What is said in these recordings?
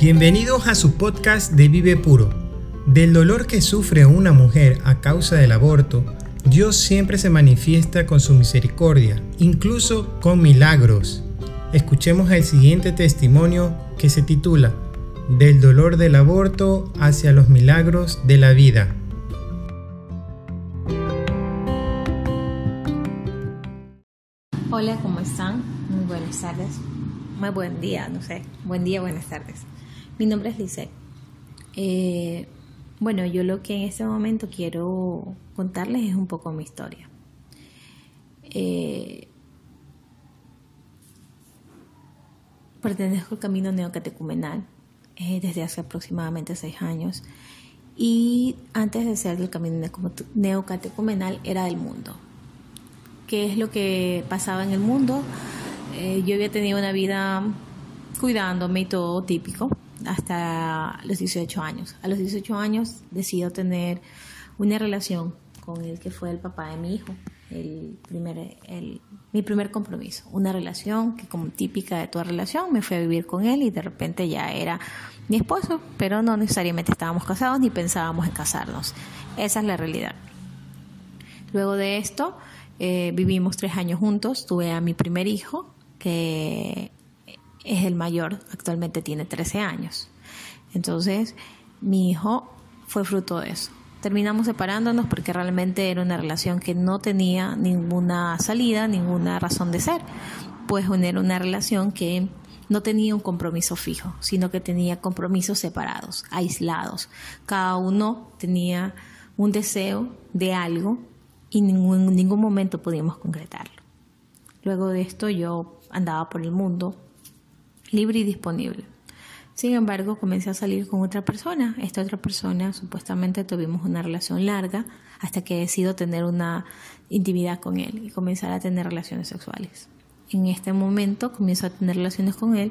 Bienvenidos a su podcast de Vive Puro. Del dolor que sufre una mujer a causa del aborto, Dios siempre se manifiesta con su misericordia, incluso con milagros. Escuchemos el siguiente testimonio que se titula Del dolor del aborto hacia los milagros de la vida. Hola, ¿cómo están? Muy buenas tardes. Muy buen día, no sé. Buen día, buenas tardes. Mi nombre es Lisette. Eh, bueno, yo lo que en este momento quiero contarles es un poco mi historia. Eh, pertenezco al camino neocatecumenal eh, desde hace aproximadamente seis años y antes de ser del camino neocatecumenal era del mundo. ¿Qué es lo que pasaba en el mundo? yo había tenido una vida cuidándome y todo típico, hasta los 18 años. A los 18 años decido tener una relación con el que fue el papá de mi hijo, el primer, el, mi primer compromiso. Una relación que como típica de toda relación me fui a vivir con él y de repente ya era mi esposo, pero no necesariamente estábamos casados ni pensábamos en casarnos. Esa es la realidad. Luego de esto eh, vivimos tres años juntos, tuve a mi primer hijo, que es el mayor, actualmente tiene 13 años. Entonces, mi hijo fue fruto de eso. Terminamos separándonos porque realmente era una relación que no tenía ninguna salida, ninguna razón de ser, pues era una relación que no tenía un compromiso fijo, sino que tenía compromisos separados, aislados. Cada uno tenía un deseo de algo y en ningún momento podíamos concretarlo. Luego de esto yo andaba por el mundo libre y disponible. Sin embargo, comencé a salir con otra persona. Esta otra persona, supuestamente tuvimos una relación larga hasta que decido tener una intimidad con él y comenzar a tener relaciones sexuales. En este momento comienzo a tener relaciones con él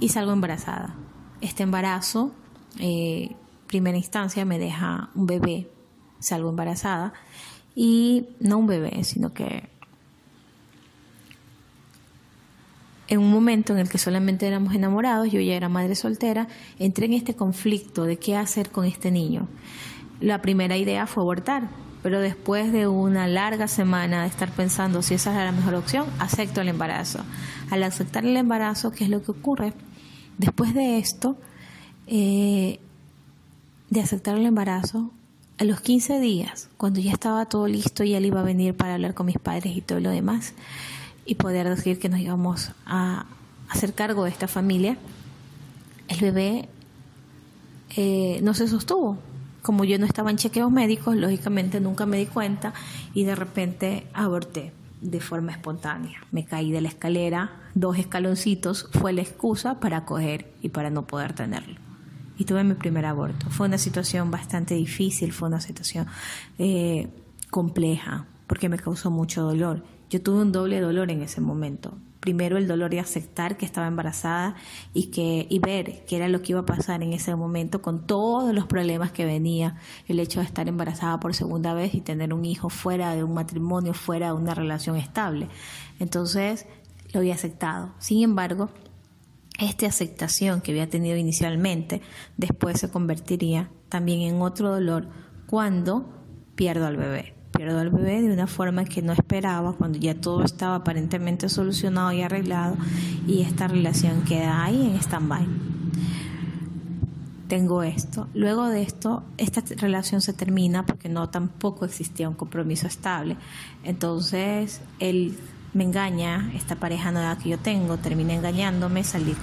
y salgo embarazada. Este embarazo, eh, primera instancia, me deja un bebé, salgo embarazada y no un bebé, sino que en un momento en el que solamente éramos enamorados, yo ya era madre soltera, entré en este conflicto de qué hacer con este niño. La primera idea fue abortar, pero después de una larga semana de estar pensando si esa era la mejor opción, acepto el embarazo. Al aceptar el embarazo, ¿qué es lo que ocurre? Después de esto, eh, de aceptar el embarazo, a los 15 días, cuando ya estaba todo listo y él iba a venir para hablar con mis padres y todo lo demás, y poder decir que nos íbamos a hacer cargo de esta familia, el bebé eh, no se sostuvo. Como yo no estaba en chequeos médicos, lógicamente nunca me di cuenta y de repente aborté de forma espontánea. Me caí de la escalera, dos escaloncitos, fue la excusa para coger y para no poder tenerlo. Y tuve mi primer aborto. Fue una situación bastante difícil, fue una situación eh, compleja, porque me causó mucho dolor. Yo tuve un doble dolor en ese momento. Primero el dolor de aceptar que estaba embarazada y que y ver qué era lo que iba a pasar en ese momento con todos los problemas que venía el hecho de estar embarazada por segunda vez y tener un hijo fuera de un matrimonio, fuera de una relación estable. Entonces lo había aceptado. Sin embargo, esta aceptación que había tenido inicialmente después se convertiría también en otro dolor cuando pierdo al bebé pierdo al bebé de una forma que no esperaba, cuando ya todo estaba aparentemente solucionado y arreglado, y esta relación queda ahí en stand-by. Tengo esto. Luego de esto, esta relación se termina porque no tampoco existía un compromiso estable. Entonces, él me engaña, esta pareja nueva que yo tengo, termina engañándome, salí,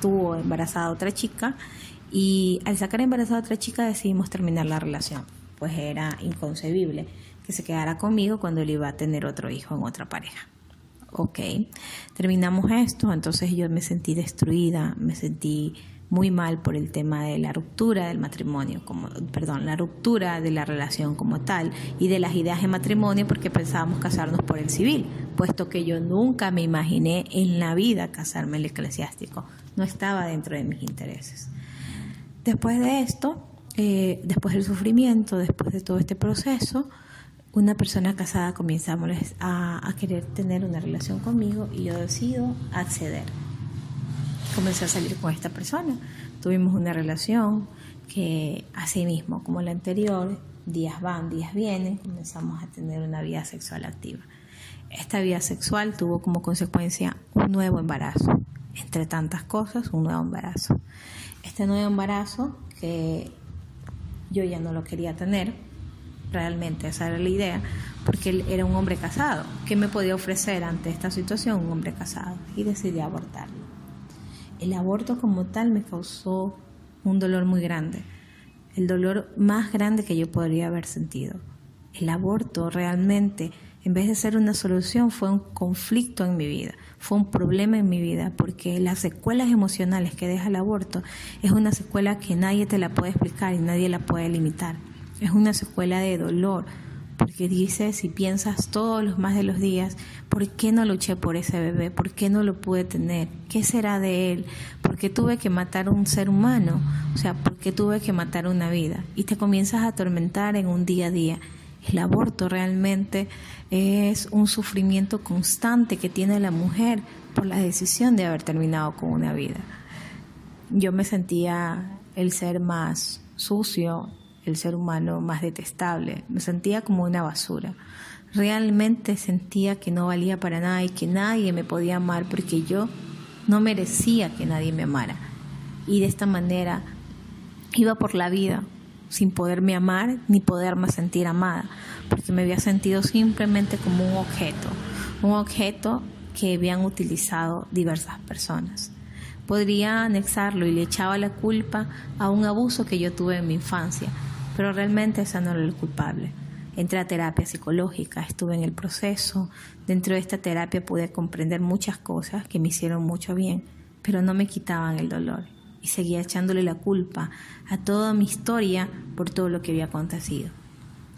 tuvo embarazada otra chica, y al sacar embarazada otra chica decidimos terminar la relación, pues era inconcebible que se quedara conmigo cuando él iba a tener otro hijo en otra pareja. Ok, terminamos esto, entonces yo me sentí destruida, me sentí muy mal por el tema de la ruptura del matrimonio, como, perdón, la ruptura de la relación como tal y de las ideas de matrimonio porque pensábamos casarnos por el civil, puesto que yo nunca me imaginé en la vida casarme el eclesiástico, no estaba dentro de mis intereses. Después de esto, eh, después del sufrimiento, después de todo este proceso, una persona casada comienza a, querer tener una relación conmigo y yo decido acceder. comencé a salir con esta persona. Tuvimos una relación que así mismo, como la anterior, días van, días vienen, comenzamos a tener una vida sexual activa. Esta vida sexual tuvo como consecuencia un nuevo embarazo, entre tantas cosas, un nuevo embarazo. Este nuevo embarazo que yo ya no lo quería tener, realmente esa era la idea, porque él era un hombre casado. ¿Qué me podía ofrecer ante esta situación un hombre casado? Y decidí abortarlo. El aborto como tal me causó un dolor muy grande, el dolor más grande que yo podría haber sentido. El aborto realmente, en vez de ser una solución, fue un conflicto en mi vida, fue un problema en mi vida, porque las secuelas emocionales que deja el aborto es una secuela que nadie te la puede explicar y nadie la puede limitar. Es una secuela de dolor, porque dices y piensas todos los más de los días, ¿por qué no luché por ese bebé? ¿Por qué no lo pude tener? ¿Qué será de él? ¿Por qué tuve que matar a un ser humano? O sea, ¿por qué tuve que matar una vida? Y te comienzas a atormentar en un día a día. El aborto realmente es un sufrimiento constante que tiene la mujer por la decisión de haber terminado con una vida. Yo me sentía el ser más sucio, el ser humano más detestable. Me sentía como una basura. Realmente sentía que no valía para nada y que nadie me podía amar porque yo no merecía que nadie me amara. Y de esta manera iba por la vida sin poderme amar ni poderme sentir amada, porque me había sentido simplemente como un objeto, un objeto que habían utilizado diversas personas. Podría anexarlo y le echaba la culpa a un abuso que yo tuve en mi infancia, pero realmente esa no era el culpable. Entré a terapia psicológica, estuve en el proceso. Dentro de esta terapia pude comprender muchas cosas que me hicieron mucho bien, pero no me quitaban el dolor. Y seguía echándole la culpa a toda mi historia por todo lo que había acontecido.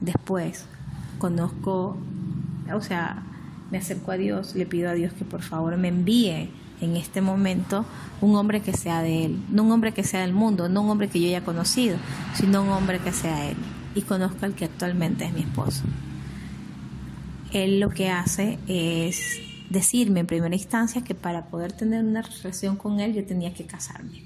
Después conozco, o sea, me acerco a Dios, le pido a Dios que por favor me envíe en este momento un hombre que sea de Él, no un hombre que sea del mundo, no un hombre que yo haya conocido, sino un hombre que sea Él y conozca al que actualmente es mi esposo. Él lo que hace es decirme en primera instancia que para poder tener una relación con Él yo tenía que casarme,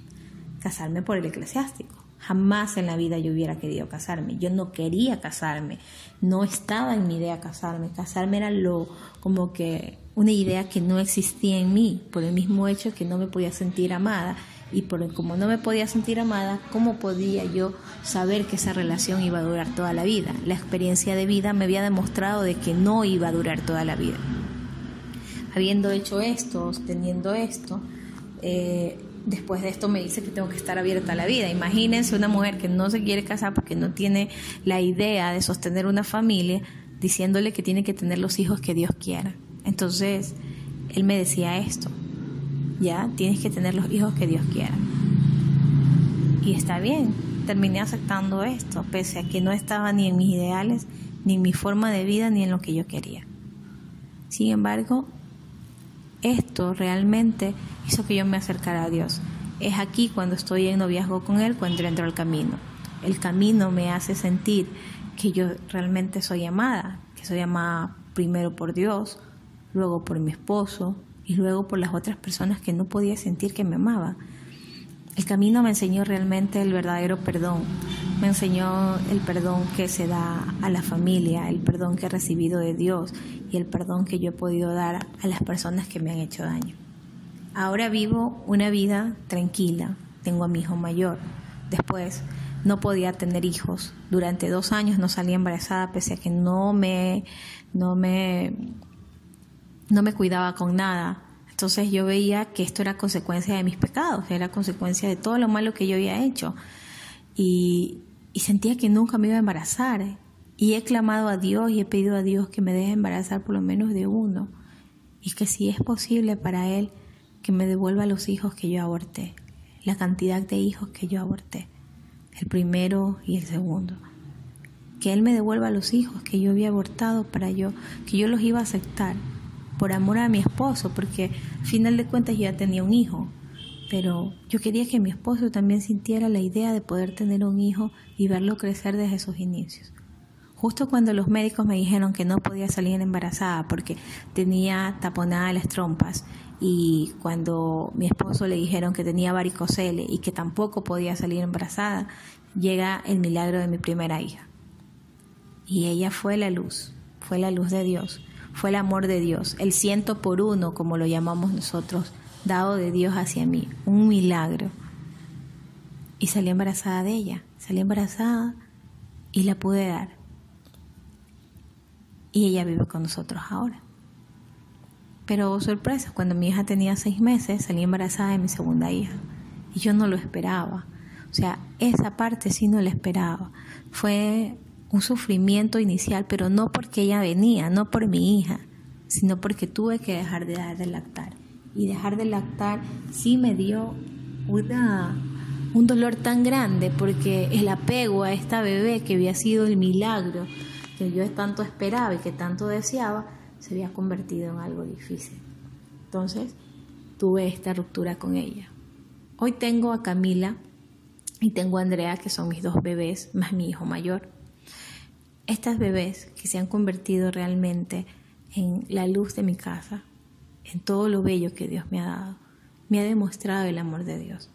casarme por el eclesiástico. Jamás en la vida yo hubiera querido casarme. Yo no quería casarme. No estaba en mi idea casarme. Casarme era lo como que una idea que no existía en mí, por el mismo hecho que no me podía sentir amada. Y por como no me podía sentir amada, ¿cómo podía yo saber que esa relación iba a durar toda la vida? La experiencia de vida me había demostrado de que no iba a durar toda la vida. Habiendo hecho esto, teniendo esto, eh, después de esto me dice que tengo que estar abierta a la vida. Imagínense una mujer que no se quiere casar porque no tiene la idea de sostener una familia, diciéndole que tiene que tener los hijos que Dios quiera. Entonces, él me decía esto, ya, tienes que tener los hijos que Dios quiera. Y está bien, terminé aceptando esto, pese a que no estaba ni en mis ideales, ni en mi forma de vida, ni en lo que yo quería. Sin embargo, esto realmente hizo que yo me acercara a Dios. Es aquí cuando estoy en noviazgo con Él, cuando entro al camino. El camino me hace sentir que yo realmente soy amada, que soy amada primero por Dios, luego por mi esposo y luego por las otras personas que no podía sentir que me amaba. El camino me enseñó realmente el verdadero perdón, me enseñó el perdón que se da a la familia, el perdón que he recibido de Dios y el perdón que yo he podido dar a las personas que me han hecho daño. Ahora vivo una vida tranquila, tengo a mi hijo mayor. Después no podía tener hijos. Durante dos años no salí embarazada pese a que no me, no me, no me cuidaba con nada. Entonces yo veía que esto era consecuencia de mis pecados, era consecuencia de todo lo malo que yo había hecho. Y, y sentía que nunca me iba a embarazar. Y he clamado a Dios y he pedido a Dios que me deje embarazar por lo menos de uno. Y que si es posible para Él, que me devuelva los hijos que yo aborté, la cantidad de hijos que yo aborté, el primero y el segundo. Que Él me devuelva los hijos que yo había abortado para yo, que yo los iba a aceptar por amor a mi esposo, porque al final de cuentas yo ya tenía un hijo, pero yo quería que mi esposo también sintiera la idea de poder tener un hijo y verlo crecer desde sus inicios. Justo cuando los médicos me dijeron que no podía salir embarazada porque tenía taponadas las trompas y cuando mi esposo le dijeron que tenía varicocele y que tampoco podía salir embarazada, llega el milagro de mi primera hija. Y ella fue la luz, fue la luz de Dios, fue el amor de Dios, el ciento por uno, como lo llamamos nosotros, dado de Dios hacia mí, un milagro. Y salí embarazada de ella, salí embarazada y la pude dar. Y ella vive con nosotros ahora. Pero sorpresa, cuando mi hija tenía seis meses, salí embarazada de mi segunda hija. Y yo no lo esperaba. O sea, esa parte sí no la esperaba. Fue un sufrimiento inicial, pero no porque ella venía, no por mi hija, sino porque tuve que dejar de, de lactar. Y dejar de lactar sí me dio una, un dolor tan grande porque el apego a esta bebé que había sido el milagro que yo tanto esperaba y que tanto deseaba, se había convertido en algo difícil. Entonces tuve esta ruptura con ella. Hoy tengo a Camila y tengo a Andrea, que son mis dos bebés, más mi hijo mayor. Estas bebés que se han convertido realmente en la luz de mi casa, en todo lo bello que Dios me ha dado, me ha demostrado el amor de Dios.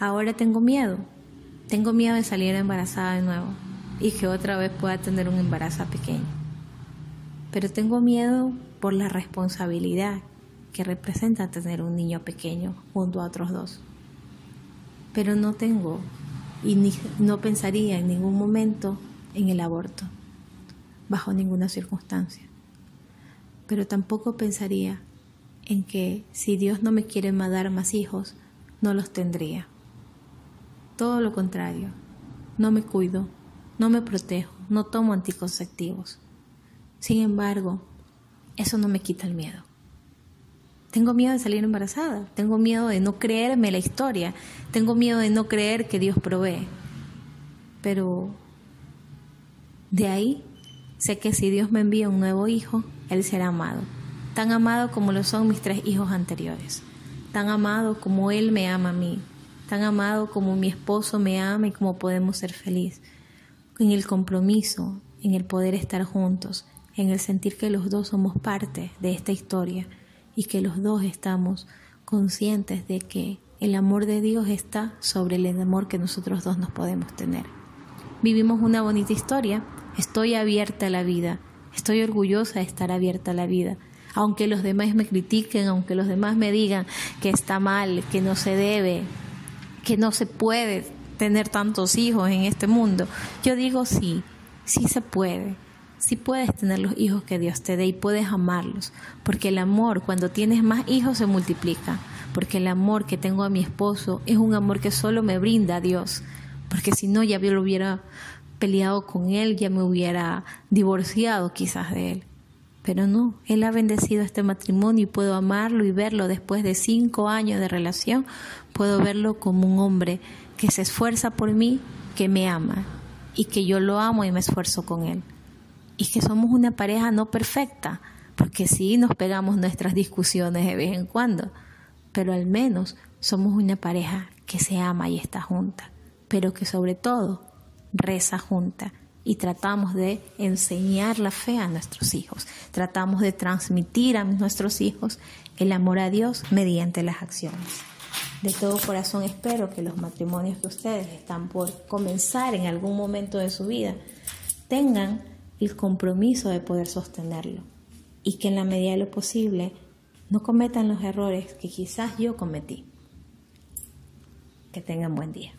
Ahora tengo miedo, tengo miedo de salir embarazada de nuevo y que otra vez pueda tener un embarazo pequeño. Pero tengo miedo por la responsabilidad que representa tener un niño pequeño junto a otros dos pero no tengo y no pensaría en ningún momento en el aborto, bajo ninguna circunstancia. Pero tampoco pensaría en que si Dios no me quiere dar más hijos, no los tendría. Todo lo contrario, no me cuido, no me protejo, no tomo anticonceptivos. Sin embargo, eso no me quita el miedo. Tengo miedo de salir embarazada, tengo miedo de no creerme la historia, tengo miedo de no creer que Dios provee. Pero de ahí sé que si Dios me envía un nuevo hijo, Él será amado, tan amado como lo son mis tres hijos anteriores, tan amado como Él me ama a mí, tan amado como mi esposo me ama y como podemos ser felices, en el compromiso, en el poder estar juntos, en el sentir que los dos somos parte de esta historia y que los dos estamos conscientes de que el amor de Dios está sobre el amor que nosotros dos nos podemos tener. Vivimos una bonita historia, estoy abierta a la vida, estoy orgullosa de estar abierta a la vida. Aunque los demás me critiquen, aunque los demás me digan que está mal, que no se debe, que no se puede tener tantos hijos en este mundo, yo digo sí, sí se puede si puedes tener los hijos que Dios te dé y puedes amarlos, porque el amor cuando tienes más hijos se multiplica, porque el amor que tengo a mi esposo es un amor que solo me brinda a Dios, porque si no ya lo hubiera peleado con él, ya me hubiera divorciado quizás de él. Pero no, Él ha bendecido este matrimonio y puedo amarlo y verlo después de cinco años de relación, puedo verlo como un hombre que se esfuerza por mí, que me ama y que yo lo amo y me esfuerzo con Él y que somos una pareja no perfecta, porque sí nos pegamos nuestras discusiones de vez en cuando, pero al menos somos una pareja que se ama y está junta, pero que sobre todo reza junta y tratamos de enseñar la fe a nuestros hijos, tratamos de transmitir a nuestros hijos el amor a Dios mediante las acciones. De todo corazón espero que los matrimonios que ustedes están por comenzar en algún momento de su vida tengan el compromiso de poder sostenerlo y que en la medida de lo posible no cometan los errores que quizás yo cometí. Que tengan buen día.